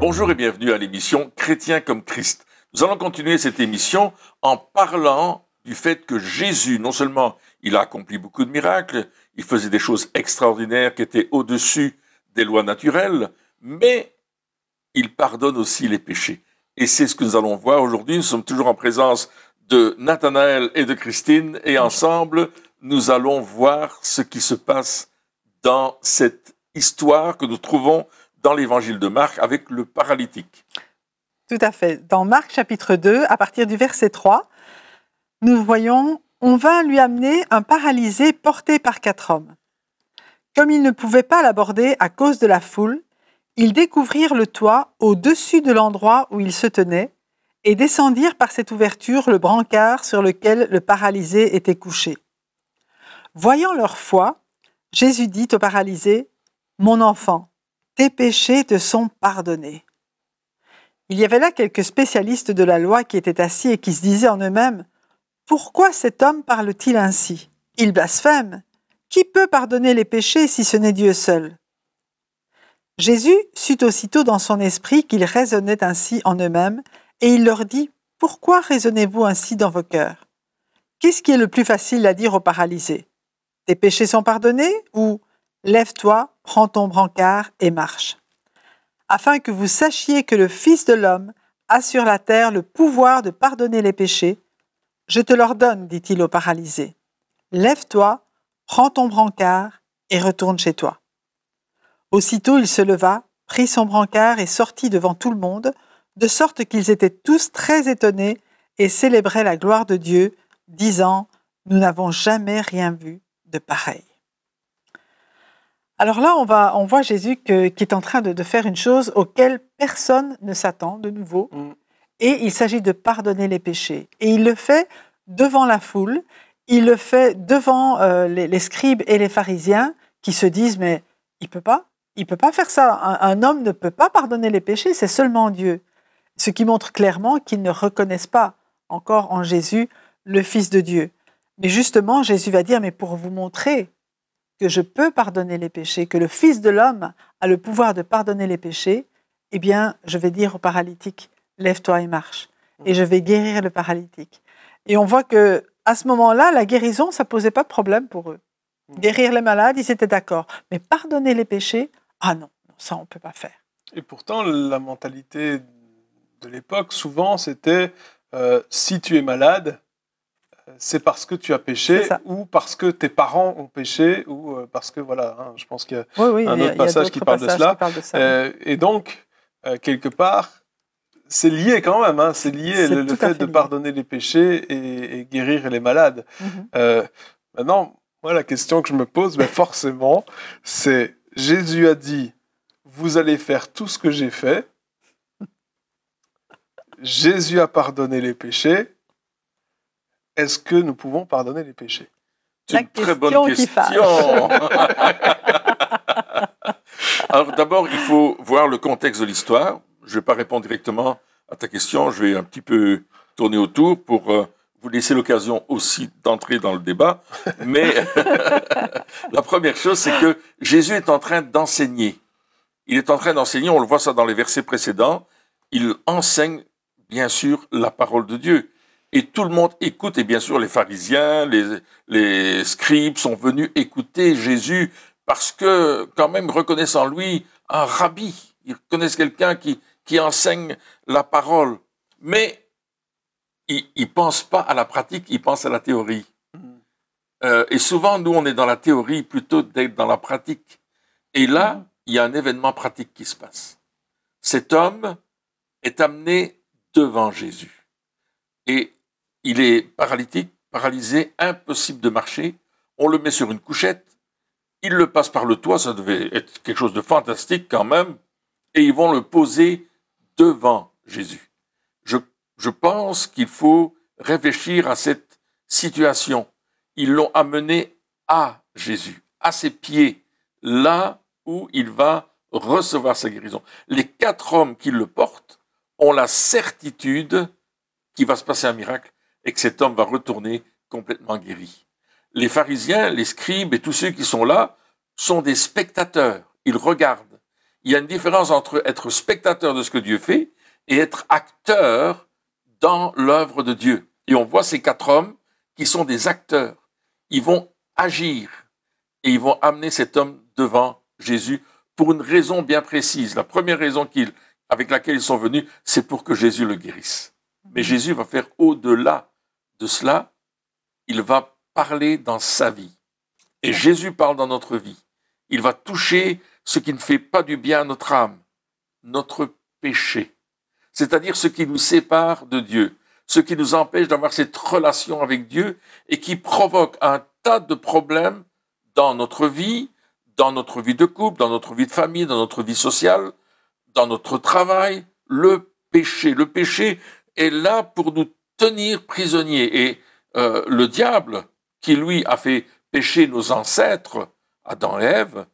Bonjour et bienvenue à l'émission Chrétien comme Christ. Nous allons continuer cette émission en parlant du fait que Jésus, non seulement il a accompli beaucoup de miracles, il faisait des choses extraordinaires qui étaient au-dessus des lois naturelles, mais il pardonne aussi les péchés. Et c'est ce que nous allons voir aujourd'hui. Nous sommes toujours en présence de Nathanaël et de Christine, et ensemble, nous allons voir ce qui se passe dans cette histoire que nous trouvons dans l'évangile de Marc avec le paralytique. Tout à fait. Dans Marc chapitre 2, à partir du verset 3, nous voyons On vint lui amener un paralysé porté par quatre hommes. Comme ils ne pouvaient pas l'aborder à cause de la foule, ils découvrirent le toit au-dessus de l'endroit où il se tenait et descendirent par cette ouverture le brancard sur lequel le paralysé était couché. Voyant leur foi, Jésus dit au paralysé, Mon enfant, tes péchés te sont pardonnés. Il y avait là quelques spécialistes de la loi qui étaient assis et qui se disaient en eux-mêmes, Pourquoi cet homme parle-t-il ainsi? Il blasphème. Qui peut pardonner les péchés si ce n'est Dieu seul? Jésus sut aussitôt dans son esprit qu'ils raisonnaient ainsi en eux-mêmes, et il leur dit, Pourquoi raisonnez-vous ainsi dans vos cœurs? Qu'est-ce qui est le plus facile à dire aux paralysés? Tes péchés sont pardonnés ou Lève-toi, prends ton brancard et marche Afin que vous sachiez que le Fils de l'homme a sur la terre le pouvoir de pardonner les péchés, je te l'ordonne, dit-il aux paralysés. Lève-toi, prends ton brancard et retourne chez toi. Aussitôt il se leva, prit son brancard et sortit devant tout le monde, de sorte qu'ils étaient tous très étonnés et célébraient la gloire de Dieu, disant, Nous n'avons jamais rien vu de pareil. Alors là, on, va, on voit Jésus qui est en train de, faire une chose auquel personne ne s'attend de nouveau. Mm. Et il s'agit de pardonner les péchés. Et il le fait devant la foule, il le fait devant euh, les, scribes et les pharisiens qui se disent, mais il peut pas, il peut pas faire ça. Un, homme ne peut pas pardonner les péchés, c'est seulement Dieu. Ce qui montre clairement qu'ils ne reconnaissent pas encore en Jésus le Fils de Dieu. Mais justement, Jésus va dire, mais pour vous montrer que je peux pardonner les péchés, que le Fils de l'homme a le pouvoir de pardonner les péchés, eh bien, je vais dire au paralytique, lève-toi et marche. Et je vais guérir le paralytique. Et on voit que à ce moment-là, la guérison, ça posait pas de problème pour eux. Guérir les malades, ils étaient d'accord. Mais pardonner les péchés, ah non, ça on peut pas faire. Et pourtant, la mentalité de l'époque, souvent, c'était euh, si tu es malade, c'est parce que tu as péché ou parce que tes parents ont péché ou euh, parce que voilà, hein, je pense qu'il y a un autre passage qui parle, de cela. Euh, et donc, euh, quelque part, c'est lié quand même, hein, c'est lié le, fait, de pardonner les péchés et, guérir les malades. Mhm. maintenant, moi, la question que je me pose, mais forcément, c'est Jésus a dit, vous allez faire tout ce que j'ai fait. Jésus a pardonné les péchés est-ce que nous pouvons pardonner les péchés C'est une très bonne question. Alors d'abord, il faut voir le contexte de l'histoire. Je ne vais pas répondre directement à ta question, je vais un petit peu tourner autour pour euh, vous laisser l'occasion aussi d'entrer dans le débat. Mais la première chose, c'est que Jésus est en train d'enseigner. Il est en train d'enseigner, on le voit ça dans les versets précédents, il enseigne bien sûr la parole de Dieu. Et tout le monde écoute, et bien sûr les pharisiens, les, les scribes sont venus écouter Jésus parce que quand même reconnaissent en lui un rabbi, ils reconnaissent quelqu'un qui, qui enseigne la parole. Mais ils ne pensent pas à la pratique, ils pensent à la théorie. Mm. Euh, et souvent, nous, on est dans la théorie plutôt d'être dans la pratique. Et là, mm. il y a un événement pratique qui se passe. Cet homme est amené devant Jésus. Et il est paralytique, paralysé, impossible de marcher. On le met sur une couchette. Il le passe par le toit, ça devait être quelque chose de fantastique quand même. Et ils vont le poser devant Jésus. Je, je pense qu'il faut réfléchir à cette situation. Ils l'ont amené à Jésus, à ses pieds, là où il va recevoir sa guérison. Les quatre hommes qui le portent ont la certitude qu'il va se passer un miracle et que cet homme va retourner complètement guéri. Les pharisiens, les scribes et tous ceux qui sont là sont des spectateurs. Ils regardent. Il y a une différence entre être spectateur de ce que Dieu fait et être acteur dans l'œuvre de Dieu. Et on voit ces quatre hommes qui sont des acteurs. Ils vont agir et ils vont amener cet homme devant Jésus pour une raison bien précise. La première raison avec laquelle ils sont venus, c'est pour que Jésus le guérisse. Mais Jésus va faire au-delà de cela. Il va parler dans sa vie. Et Jésus parle dans notre vie. Il va toucher ce qui ne fait pas du bien à notre âme, notre péché. C'est-à-dire ce qui nous sépare de Dieu, ce qui nous empêche d'avoir cette relation avec Dieu et qui provoque un tas de problèmes dans notre vie, dans notre vie de couple, dans notre vie de famille, dans notre vie sociale, dans notre travail. Le péché. Le péché est là pour nous tenir prisonniers. Et euh, le diable, qui lui a fait pécher nos ancêtres, Adam et Ève,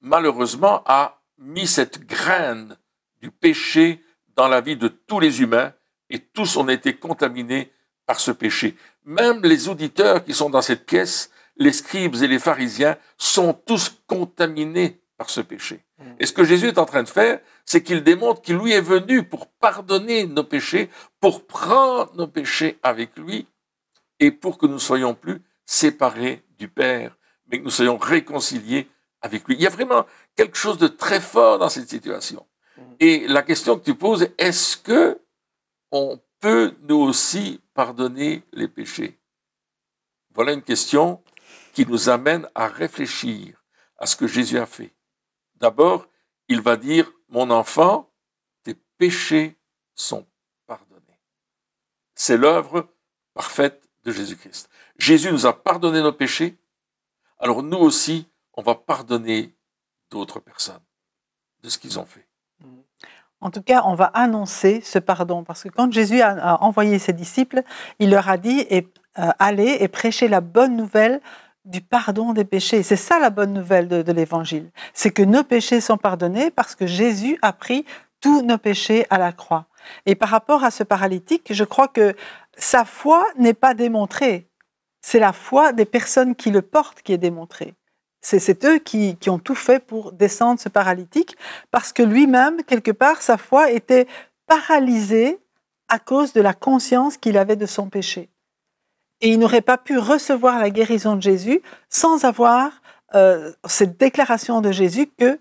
malheureusement a mis cette graine du péché dans la vie de tous les humains et tous ont été contaminés par ce péché. Même les auditeurs qui sont dans cette pièce, les scribes et les pharisiens, sont tous contaminés par ce péché. Mm. Et ce que Jésus est en train de faire, c'est qu'il démontre qu'il lui est venu pour pardonner nos péchés, pour prendre nos péchés avec lui et pour que nous soyons plus séparés du Père, mais que nous soyons réconciliés avec lui. Il y a vraiment quelque chose de très fort dans cette situation. Mm. Et la question que tu poses, est-ce que on peut nous aussi pardonner les péchés? Voilà une question qui nous amène à réfléchir à ce que Jésus a fait. D'abord, il va dire, mon enfant, tes péchés sont pardonnés. C'est l'œuvre parfaite de Jésus-Christ. Jésus nous a pardonné nos péchés, alors nous aussi, on va pardonner d'autres personnes de ce qu'ils ont fait. En tout cas, on va annoncer ce pardon, parce que quand Jésus a envoyé ses disciples, il leur a dit euh, allez et prêchez la bonne nouvelle du pardon des péchés. C'est ça la bonne nouvelle de, l'Évangile. C'est que nos péchés sont pardonnés parce que Jésus a pris tous nos péchés à la croix. Et par rapport à ce paralytique, je crois que sa foi n'est pas démontrée. C'est la foi des personnes qui le portent qui est démontrée. C'est eux qui, ont tout fait pour descendre ce paralytique, parce que lui-même, quelque part, sa foi était paralysée à cause de la conscience qu'il avait de son péché. Et il n'aurait pas pu recevoir la guérison de Jésus sans avoir euh, cette déclaration de Jésus que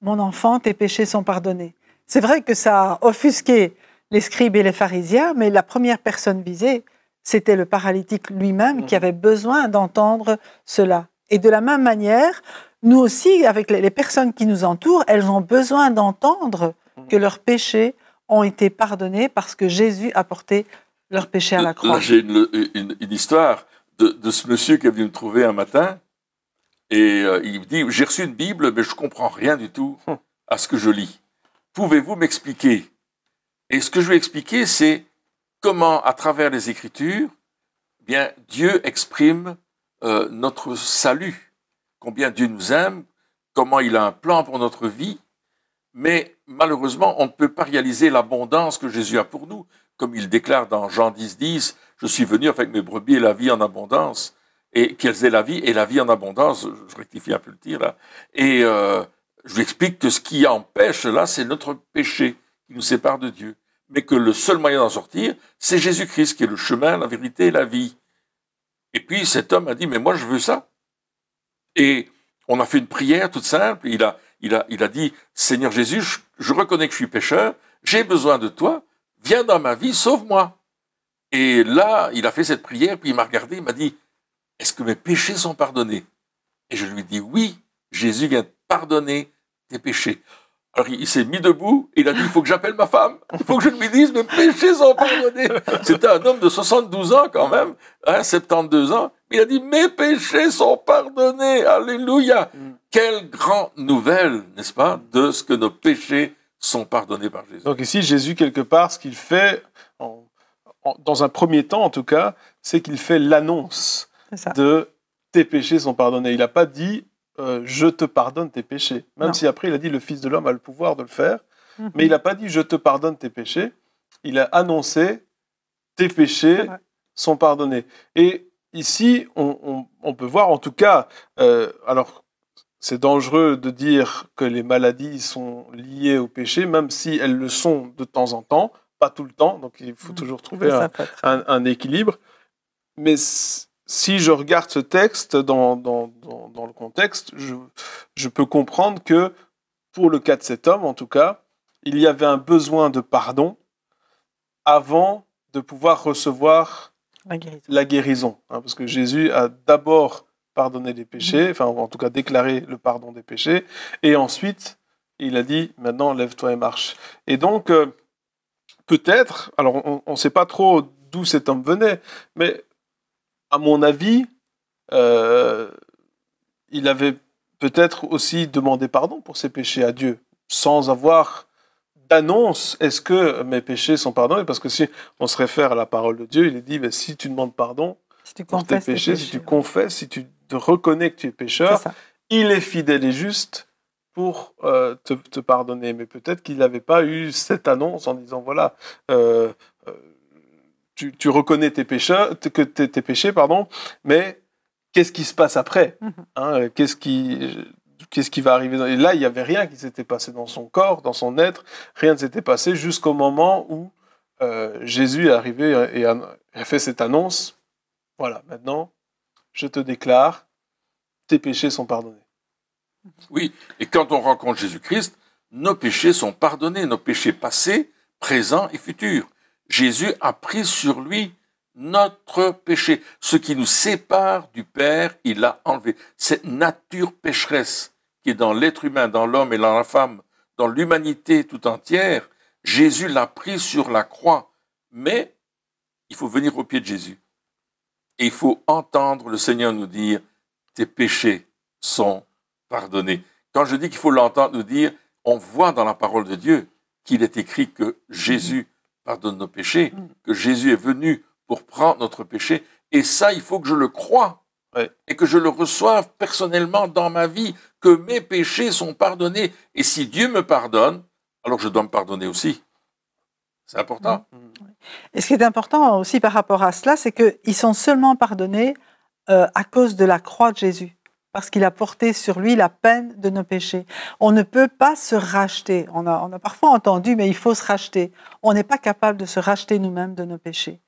mon enfant, tes péchés sont pardonnés. C'est vrai que ça a offusqué les scribes et les pharisiens, mais la première personne visée, c'était le paralytique lui-même qui mhm. avait besoin d'entendre cela. Et de la même manière, nous aussi, avec les personnes qui nous entourent, elles ont besoin d'entendre que leurs péchés ont été pardonnés parce que Jésus a porté leurs péchés à la croix. j'ai une, histoire de, ce monsieur qui est venu me trouver un matin et euh, il me dit J'ai reçu une Bible, mais je ne comprends rien du tout à ce que je lis. Pouvez-vous m'expliquer? Et ce que je vais expliquer, c'est comment, à travers les Écritures, eh bien Dieu exprime euh, notre salut, combien Dieu nous aime, comment il a un plan pour notre vie, mais malheureusement, on ne peut pas réaliser l'abondance que Jésus a pour nous, comme il déclare dans Jean 10, 10, je suis venu avec mes brebis et la vie en abondance, et qu'elles aient la vie et la vie en abondance, je rectifie un peu le tir là, et euh, je lui explique que ce qui empêche là, c'est notre péché qui nous sépare de Dieu, mais que le seul moyen d'en sortir, c'est Jésus-Christ qui est le chemin, la vérité et la vie. Et puis cet homme a dit, mais moi je veux ça. Et on a fait une prière toute simple. Il a, il a, il a dit, Seigneur Jésus, je, reconnais que je suis pécheur, j'ai besoin de toi, viens dans ma vie, sauve-moi. Et là, il a fait cette prière, puis il m'a regardé, il m'a dit, est-ce que mes péchés sont pardonnés? Et je lui ai dit, oui, Jésus vient pardonner tes péchés. Alors il, s'est mis debout et il a dit, il faut que j'appelle ma femme, il faut que je lui dise, mes péchés sont pardonnés. C'était un homme de 72 ans quand même, hein, 72 ans. Il a dit, mes péchés sont pardonnés, alléluia. Mm. Quelle grande nouvelle, n'est-ce pas, de ce que nos péchés sont pardonnés par Jésus. Donc ici, Jésus, quelque part, ce qu'il fait, dans un premier temps en tout cas, c'est qu'il fait l'annonce de tes péchés sont pardonnés. Il n'a pas dit euh, je te pardonne tes péchés. Même si après il a dit le Fils de l'homme a le pouvoir de le faire, mhm. mais il n'a pas dit je te pardonne tes péchés. Il a annoncé tes péchés sont pardonnés. Et ici, on, peut voir en tout cas, euh, alors c'est dangereux de dire que les maladies sont liées au péché, même si elles le sont de temps en temps, pas tout le temps, donc il faut mmh. toujours trouver un, équilibre. Mais si je regarde ce texte dans, dans, dans, le contexte, je, je, peux comprendre que pour le cas de cet homme, en tout cas, il y avait un besoin de pardon avant de pouvoir recevoir la guérison. Hein, parce que Jésus a d'abord pardonné les péchés, mhm. enfin en tout cas déclaré le pardon des péchés, et ensuite il a dit maintenant lève-toi et marche. Et donc euh, peut-être, alors on ne sait pas trop d'où cet homme venait, mais à mon avis, euh, il avait peut-être aussi demandé pardon pour ses péchés à Dieu, sans avoir d'annonce, est-ce que mes péchés sont pardonnés? Parce que si on se réfère à la parole de Dieu, il est dit, ben, si tu demandes pardon si tu pour tes péchés, si tu confesses, si tu te reconnais que tu es pécheur, il est fidèle et juste pour euh, te, pardonner. Mais peut-être qu'il n'avait pas eu cette annonce en disant, voilà, euh, euh, tu, reconnais tes, pécheurs, que tes, péchés, pardon, mais qu'est-ce qui se passe après mhm. hein, Qu'est-ce qui qu'est-ce qui va arriver Et là, il n'y avait rien qui s'était passé dans son corps, dans son être, rien ne s'était passé jusqu'au moment où euh, Jésus est arrivé et a, fait cette annonce. Voilà, maintenant, je te déclare, tes péchés sont pardonnés. Oui, et quand on rencontre Jésus-Christ, nos péchés sont pardonnés, nos péchés passés, présents et futurs. Jésus a pris sur lui notre péché. Ce qui nous sépare du Père, il l'a enlevé. Cette nature pécheresse qui est dans l'être humain, dans l'homme et dans la femme, dans l'humanité tout entière, Jésus l'a pris sur la croix. Mais il faut venir au pied de Jésus. Et il faut entendre le Seigneur nous dire, tes péchés sont pardonnés. Quand je dis qu'il faut l'entendre nous dire, on voit dans la parole de Dieu qu'il est écrit que Jésus pardonne nos péchés, que Jésus est venu pour prendre notre péché. Et ça, il faut que je le croie et que je le reçoive personnellement dans ma vie, que mes péchés sont pardonnés. Et si Dieu me pardonne, alors je dois me pardonner aussi. C'est important. Et ce qui est important aussi par rapport à cela, c'est qu'ils sont seulement pardonnés euh, à cause de la croix de Jésus, parce qu'il a porté sur lui la peine de nos péchés. On ne peut pas se racheter. On a, on a parfois entendu, mais il faut se racheter. On n'est pas capable de se racheter nous-mêmes de nos péchés.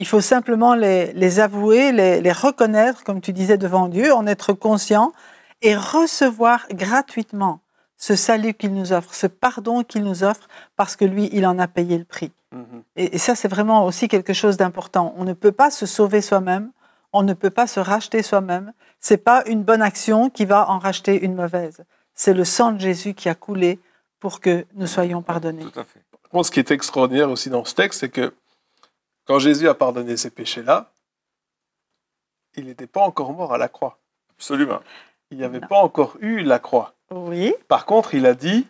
Il faut simplement les, avouer, les, reconnaître, comme tu disais, devant Dieu, en être conscient et recevoir gratuitement ce salut qu'il nous offre, ce pardon qu'il nous offre, parce que lui, il en a payé le prix. Mm-hmm. Et, ça, c'est vraiment aussi quelque chose d'important. On ne peut pas se sauver soi-même, on ne peut pas se racheter soi-même. C'est pas une bonne action qui va en racheter une mauvaise. C'est le sang de Jésus qui a coulé pour que nous soyons pardonnés. Tout à fait. Ce qui est extraordinaire aussi dans ce texte, c'est que quand Jésus a pardonné ces péchés-là, il n'était pas encore mort à la croix. Absolument. Il n'y avait pas encore eu la croix. Oui. Par contre, il a dit,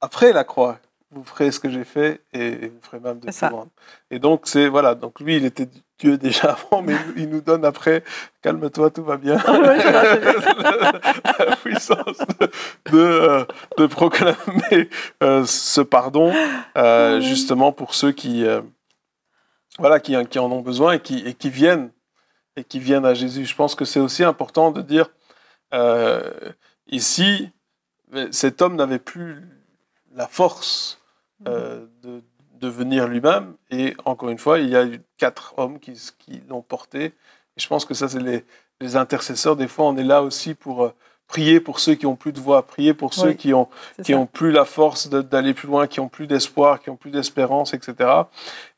après la croix, vous ferez ce que j'ai fait et vous ferez même de plus grande. Et donc, c'est, voilà, donc lui, il était Dieu déjà avant, mais il nous donne après, calme-toi, tout va bien. La puissance de, de, euh, proclamer euh, ce pardon, euh, justement pour ceux qui, voilà, qui, qui, en ont besoin et qui, et qui, viennent et qui viennent à Jésus. Je pense que c'est aussi important de dire ici, cet homme n'avait plus la force euh, de, de, venir lui-même. Et encore une fois, il y a eu quatre hommes qui, qui l'ont porté. Et je pense que ça, c'est les, les, intercesseurs. Des fois, on est là aussi pour euh, prier pour ceux qui ont plus de voix, prier pour ceux qui ont qui ont plus la force d'aller plus loin, qui ont plus d'espoir, qui ont plus d'espérance, etc.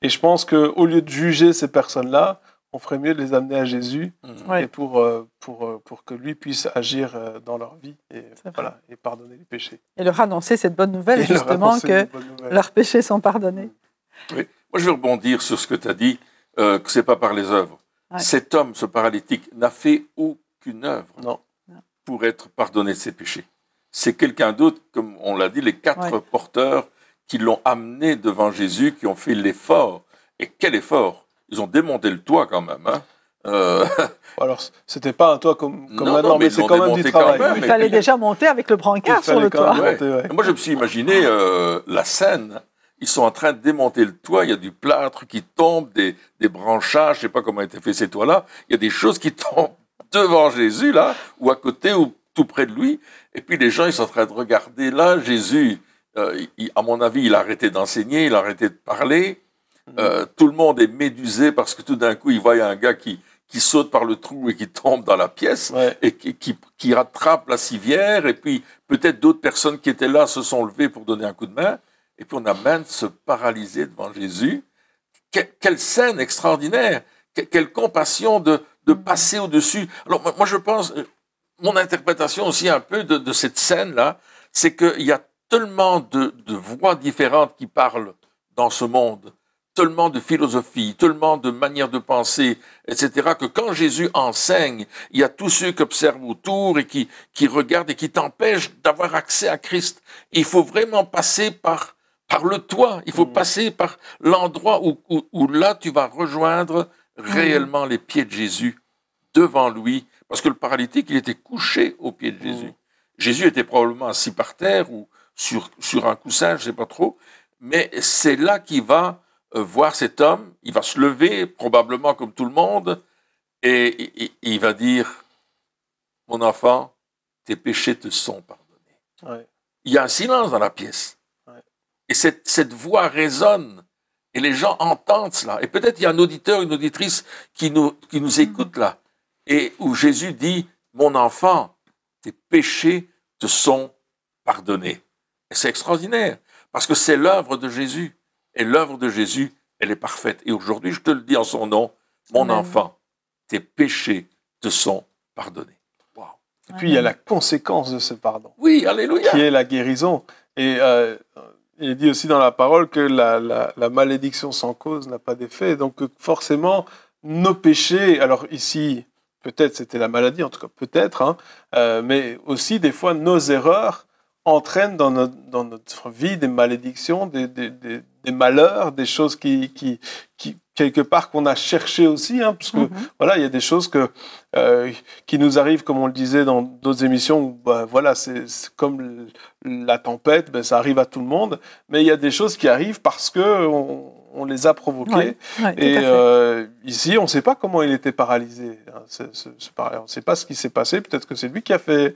Et je pense que au lieu de juger ces personnes-là, on ferait mieux de les amener à Jésus mmh. et pour, euh, pour, euh, pour que lui puisse agir euh, dans leur vie et, voilà, et pardonner les péchés. Et leur annoncer cette bonne nouvelle, justement, que leurs péchés sont pardonnés. Oui. Moi, je veux rebondir sur ce que tu as dit, que ce n'est pas par les œuvres. Cet homme, ce paralytique, n'a fait aucune œuvre. Non pour être pardonné de ses péchés. C'est quelqu'un d'autre, comme on l'a dit, les quatre porteurs qui l'ont amené devant Jésus, qui ont fait l'effort. Et quel effort Ils ont démonté le toit quand même. Hein euh... Alors, c'était pas un toit comme, maintenant, mais, c'est quand même du travail. il fallait déjà monter avec le brancard sur le toit. Moi, je me suis imaginé euh, la scène. Ils sont en train de démonter le toit. Il y a du plâtre qui tombe, des, des branchages. Je sais pas comment a été fait ces toits-là. Il y a des choses qui tombent devant Jésus, là, ou à côté, ou tout près de lui. Et puis les gens, ils sont en train de regarder là, Jésus, euh, à mon avis, il a arrêté d'enseigner, il a arrêté de parler. Euh, tout le monde est médusé parce que tout d'un coup, il voit un gars qui, qui saute par le trou et qui tombe dans la pièce et qui, qui, qui, rattrape la civière. Et puis peut-être d'autres personnes qui étaient là se sont levées pour donner un coup de main. Et puis on amène se paralyser devant Jésus. quelle scène extraordinaire Quelle compassion de, de passer au-dessus. Alors moi, je pense, euh, mon interprétation aussi un peu de, de cette scène-là, c'est qu'il y a tellement de, de, voix différentes qui parlent dans ce monde, tellement de philosophie, tellement de manières de penser, etc., que quand Jésus enseigne, il y a tous ceux qui observent autour et qui, qui regardent et qui t'empêchent d'avoir accès à Christ. il faut vraiment passer par, par le toit, il faut mmh. passer par l'endroit où, où, où là tu vas rejoindre réellement les pieds de Jésus devant lui, parce que le paralytique, il était couché aux pieds de Jésus. Mm. Jésus était probablement assis par terre ou sur, sur un coussin, je ne sais pas trop, mais c'est là qu'il va voir cet homme, il va se lever, probablement comme tout le monde, et, il va dire, mon enfant, tes péchés te sont pardonnés. Il y a un silence dans la pièce. Et cette, cette voix résonne et les gens entendent cela. Et peut-être il y a un auditeur, une auditrice qui nous, qui nous écoute là, et où Jésus dit, mon enfant, tes péchés te sont pardonnés. Et c'est extraordinaire, parce que c'est l'œuvre de Jésus. Et l'œuvre de Jésus, elle est parfaite. Et aujourd'hui, je te le dis en son nom, mon enfant, tes péchés te sont pardonnés. Et puis, il y a la conséquence de ce pardon. Oui, alléluia. Qui est la guérison. Et euh, il dit aussi dans la parole que la, malédiction sans cause n'a pas d'effet. Donc forcément, nos péchés, alors ici, peut-être c'était la maladie, en tout cas peut-être, hein, euh, mais aussi des fois nos erreurs entraînent dans notre, dans notre vie des malédictions, des, des, des, malheurs, des choses qui, qui, qui quelque part qu'on a cherché aussi, hein, parce que mhm. voilà, il y a des choses que euh, qui nous arrivent, comme on le disait dans d'autres émissions, où bah, voilà, c'est comme la tempête, ben, ça arrive à tout le monde, mais il y a des choses qui arrivent parce que on, on les a provoquées. et euh, ici, on ne sait pas comment il était paralysé. Hein, on ne sait pas ce qui s'est passé. Peut-être que c'est lui qui a fait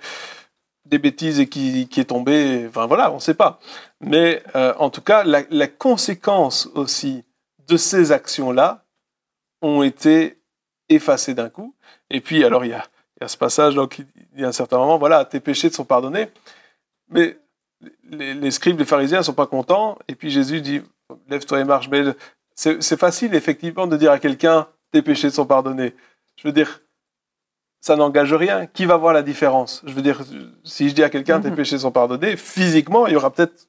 des bêtises et qui, qui est tombé. Enfin voilà, on ne sait pas. Mais euh, en tout cas, la, la conséquence aussi de ces actions-là ont été effacées d'un coup. Et puis, alors, il y a, il y a ce passage, donc, il y a un certain moment, voilà, tes péchés te sont pardonnés. Mais les, les scribes, les pharisiens ne sont pas contents. Et puis Jésus dit, lève-toi et marche. Mais c'est facile, effectivement, de dire à quelqu'un, tes péchés sont pardonnés. Je veux dire, ça n'engage rien. Qui va voir la différence? Je veux dire, si je dis à quelqu'un, tes mhm. péchés sont pardonnés, physiquement, il y aura peut-être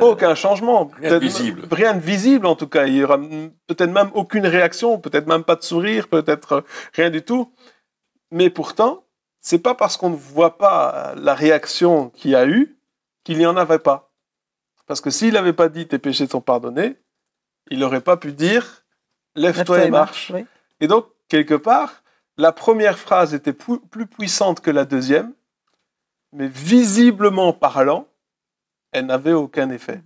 aucun changement. Rien de visible. Rien de visible, en tout cas. Il y aura peut-être même aucune réaction, peut-être même pas de sourire, peut-être rien du tout. Mais pourtant, c'est pas parce qu'on ne voit pas la réaction qu'il y a eu qu'il n'y en avait pas. Parce que s'il n'avait pas dit tes péchés sont pardonnés, il n'aurait pas pu dire lève-toi et marche. Et donc, quelque part, la première phrase était plus, puissante que la deuxième, mais visiblement parlant, elle n'avait aucun effet.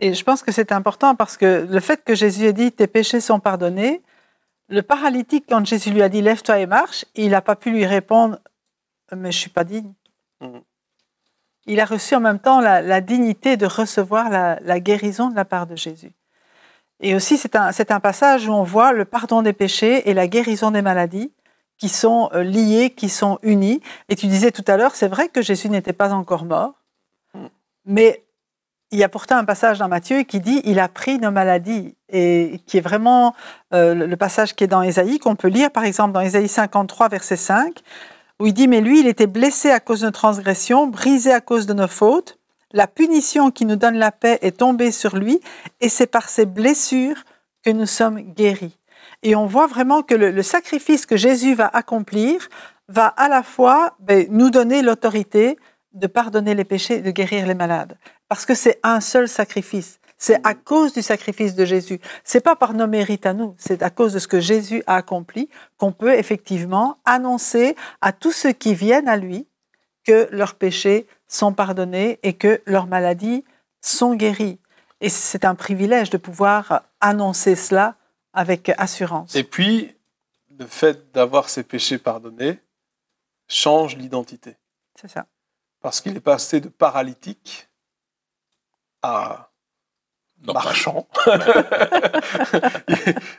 Et je pense que c'est important parce que le fait que Jésus ait dit tes péchés sont pardonnés, le paralytique, quand Jésus lui a dit lève-toi et marche, il n'a pas pu lui répondre mais je suis pas digne. Mhm il a reçu en même temps la, dignité de recevoir la, guérison de la part de Jésus. Et aussi, c'est un, un, passage où on voit le pardon des péchés et la guérison des maladies qui sont euh, liés, qui sont unis. Et tu disais tout à l'heure, c'est vrai que Jésus n'était pas encore mort, mais il y a pourtant un passage dans Matthieu qui dit il a pris nos maladies et qui est vraiment euh, le passage qui est dans Ésaïe qu'on peut lire par exemple dans Ésaïe 53 verset 5 où il dit, mais lui, il était blessé à cause de nos transgressions, brisé à cause de nos fautes. La punition qui nous donne la paix est tombée sur lui, et c'est par ses blessures que nous sommes guéris. Et on voit vraiment que le, sacrifice que Jésus va accomplir va à la fois ben, nous donner l'autorité de pardonner les péchés, de guérir les malades. Parce que c'est un seul sacrifice. C'est à cause du sacrifice de Jésus. C'est pas par nos mérites à nous, c'est à cause de ce que Jésus a accompli qu'on peut effectivement annoncer à tous ceux qui viennent à lui que leurs péchés sont pardonnés et que leurs maladies sont guéries. Et c'est un privilège de pouvoir annoncer cela avec assurance. Et puis, le fait d'avoir ses péchés pardonnés, change l'identité. C'est ça. Parce qu'il est passé de paralytique à marchand.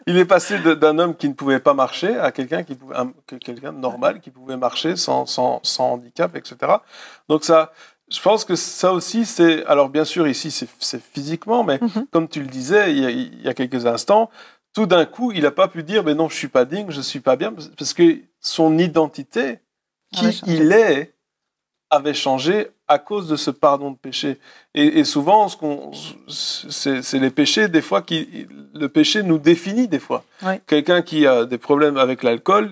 il est passé d'un homme qui ne pouvait pas marcher à quelqu'un qui pouvait, quelqu'un de normal qui pouvait marcher sans, sans, sans, handicap, etc. Donc ça, je pense que ça aussi, c'est alors bien sûr ici c'est physiquement, mais mm-hmm. comme tu le disais il y a, il y a quelques instants, tout d'un coup il n'a pas pu dire mais non je suis pas digne, je suis pas bien parce que son identité, qui il est, avait changé à cause de ce pardon de péché. Et, souvent, ce c'est les péchés, des fois, qui, le péché nous définit des fois. Quelqu'un qui a des problèmes avec l'alcool,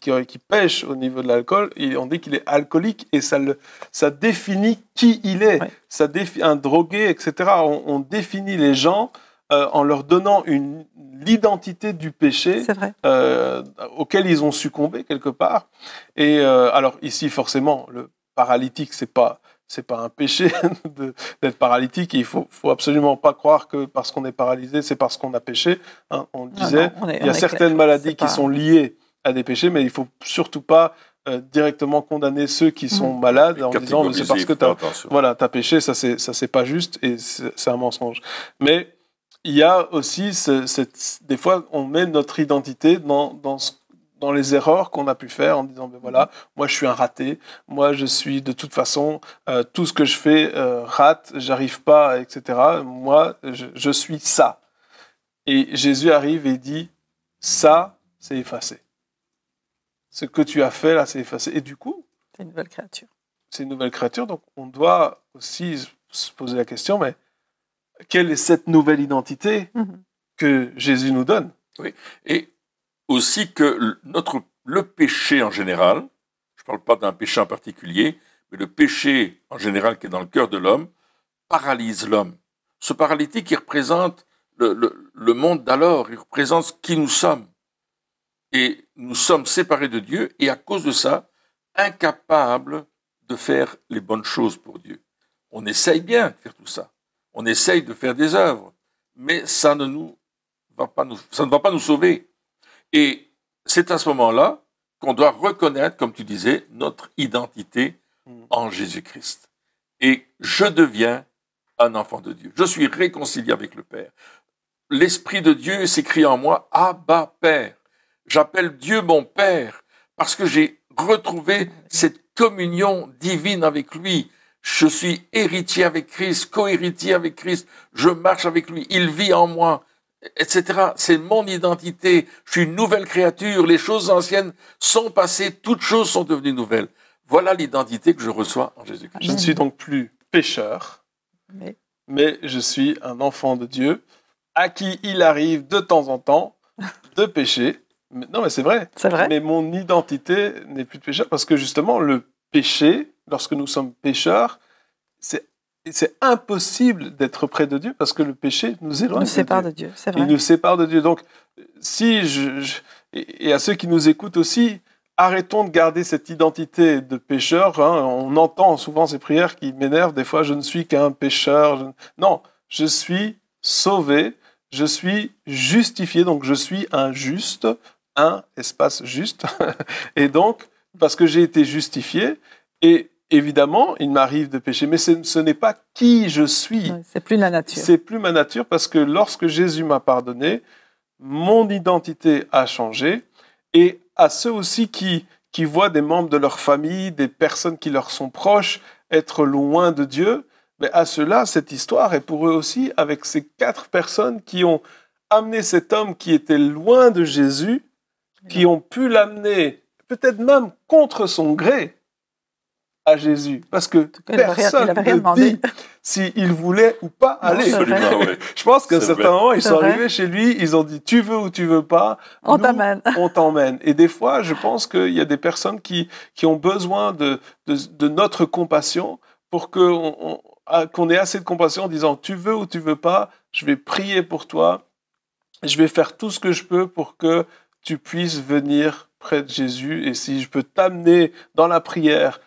qui, qui pêche au niveau de l'alcool, on dit qu'il est alcoolique et ça, le, ça définit qui il est. Ça un drogué, etc. On, définit les gens euh, en leur donnant une l'identité du péché euh, auquel ils ont succombé quelque part. Et euh, alors ici, forcément, le paralytique, c'est pas c'est pas un péché d'être paralytique. il faut, faut absolument pas croire que parce qu'on est paralysé, c'est parce qu'on a péché. Hein. on disait, il y a certaines maladies qui sont liées à des péchés, mais il faut surtout pas euh, directement condamner ceux qui sont mm. malades en disant c'est parce que tu as, voilà, as péché, ça c'est ça c'est pas juste et c'est un mensonge. Mais il y a aussi cette, des fois on met notre identité dans, dans ce dans les erreurs qu'on a pu faire en disant ben voilà moi je suis un raté. Moi je suis de toute façon euh, tout ce que je fais euh, rate j'arrive pas etc moi je, suis ça. Et Jésus arrive et dit ça c'est effacé. Ce que tu as fait là c'est effacé. Et du coup c'est une nouvelle créature. c'est une nouvelle créature. Donc on doit aussi se poser la question mais quelle est cette nouvelle identité mhm. que Jésus nous donne? Oui. Et aussi que notre, le péché en général, je ne parle pas d'un péché en particulier, mais le péché en général qui est dans le cœur de l'homme, paralyse l'homme. Ce paralytique, il représente le, le, monde d'alors, il représente qui nous sommes. Et nous sommes séparés de Dieu et à cause de ça, incapables de faire les bonnes choses pour Dieu. On essaye bien de faire tout ça. On essaye de faire des œuvres, mais ça ne nous va pas nous, ça ne va pas nous sauver. Et c'est à ce moment-là qu'on doit reconnaître, comme tu disais, notre identité mm. en Jésus-Christ. Et je deviens un enfant de Dieu. Je suis réconcilié avec le Père. L'Esprit de Dieu s'écrit en moi, Abba Père. J'appelle Dieu mon Père parce que j'ai retrouvé cette communion divine avec lui. Je suis héritier avec Christ, co-héritier avec Christ. Je marche avec lui. Il vit en moi etc. C'est mon identité. Je suis une nouvelle créature. Les choses anciennes sont passées. Toutes choses sont devenues nouvelles. Voilà l'identité que je reçois en Jésus-Christ. Je ne suis donc plus pécheur, mais... je suis un enfant de Dieu à qui il arrive de temps en temps de pécher. Non, mais c'est vrai. C'est vrai. Mais mon identité n'est plus de pécheur parce que justement, le péché, lorsque nous sommes pécheurs, c'est c'est impossible d'être près de Dieu parce que le péché nous éloigne. Il nous sépare de Dieu, c'est vrai. Il nous sépare de Dieu. Donc, si je, et à ceux qui nous écoutent aussi, arrêtons de garder cette identité de pécheur. Hein. On entend souvent ces prières qui m'énervent. Des fois, je ne suis qu'un pécheur. Non, je suis sauvé, je suis justifié, donc je suis un juste, un espace juste. et donc, parce que j'ai été justifié, et évidemment, il m'arrive de pécher, mais ce, n'est pas qui je suis. c'est plus la nature. C'est plus ma nature parce que lorsque Jésus m'a pardonné, mon identité a changé. Et à ceux aussi qui, qui voient des membres de leur famille, des personnes qui leur sont proches, être loin de Dieu, mais à ceux-là, cette histoire est pour eux aussi avec ces quatre personnes qui ont amené cet homme qui était loin de Jésus, qui ont pu l'amener peut-être même contre son gré, à Jésus. Parce que personne ne dit s'il voulait ou pas aller. Je pense qu'à un certain moment, ils sont arrivés chez lui, ils ont dit tu veux ou tu veux pas, on t'emmène. On t'emmène. Et des fois, je pense qu'il y a des personnes qui, qui ont besoin de, de, de notre compassion pour qu'on qu'on ait assez de compassion en disant tu veux ou tu veux pas, je vais prier pour toi, je vais faire tout ce que je peux pour que tu puisses venir près de Jésus et si je peux t'amener dans la prière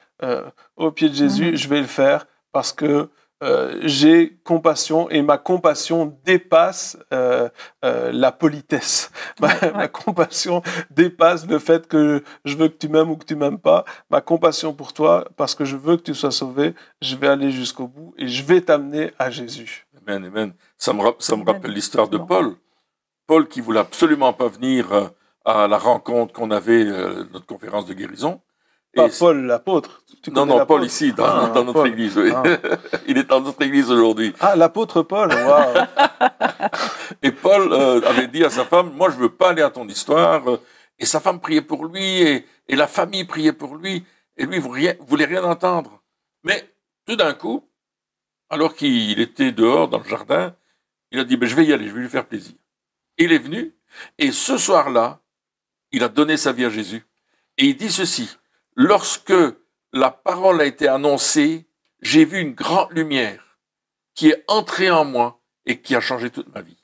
au pied de Jésus, je vais le faire parce que euh, j'ai compassion et ma compassion dépasse euh, euh, la politesse. Ma, compassion dépasse le fait que je veux que tu m'aimes ou que tu m'aimes pas. Ma compassion pour toi, parce que je veux que tu sois sauvé, je vais aller jusqu'au bout et je vais t'amener à Jésus. Amen, amen. Ça me, ça me rappelle l'histoire de Paul. Paul qui voulait absolument pas venir à la rencontre qu'on avait, notre conférence de guérison. Pas Paul l'apôtre. Non, non, Paul ici, dans, ah, notre église. Oui. Ah. Il est dans notre église aujourd'hui. Ah, l'apôtre Paul, Et Paul euh, avait dit à sa femme, moi je veux pas aller à ton histoire. Et sa femme priait pour lui, et, et la famille priait pour lui, et lui ne voulait rien entendre. Mais tout d'un coup, alors qu'il était dehors dans le jardin, il a dit, ben, je vais y aller, je vais lui faire plaisir. Il est venu, et ce soir-là, il a donné sa vie à Jésus. Et il dit ceci, lorsque la parole a été annoncée, j'ai vu une grande lumière qui est entrée en moi et qui a changé toute ma vie.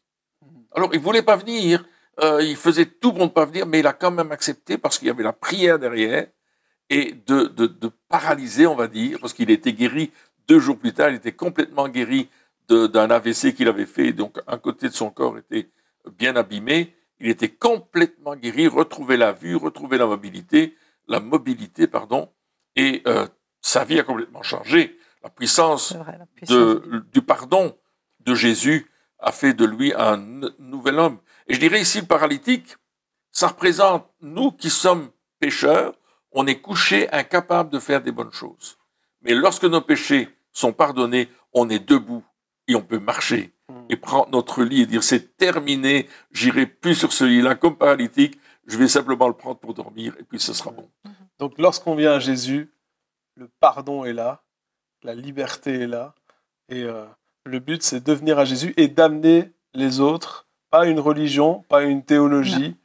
Alors, il voulait pas venir, euh, il faisait tout pour ne pas venir, mais il a quand même accepté parce qu'il y avait la prière derrière et de, de, de paralyser, on va dire, parce qu'il était guéri deux jours plus tard, il était complètement guéri d'un AVC qu'il avait fait, donc un côté de son corps était bien abîmé, il était complètement guéri, retrouvé la vue, retrouvé la mobilité, la mobilité, pardon, et euh, sa vie a complètement changé. La puissance, De, du pardon de Jésus a fait de lui un nouvel homme. Et je dirais ici, le paralytique, ça représente nous qui sommes pécheurs, on est couchés, incapables de faire des bonnes choses. Mais lorsque nos péchés sont pardonnés, on est debout et on peut marcher hmm. et prendre notre lit et dire c'est terminé, j'irai plus sur ce lit-là comme paralytique, je vais simplement le prendre pour dormir et puis ce sera bon. Donc lorsqu'on vient à Jésus, le pardon est là, la liberté est là, et euh, le but c'est de venir à Jésus et d'amener les autres, pas une religion, pas une théologie,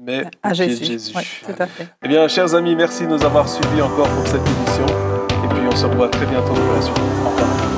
mais à Jésus. Jésus. Eh bien, chers amis, merci de nous avoir suivis encore pour cette émission, et puis on se revoit très bientôt pour la suite. Au revoir.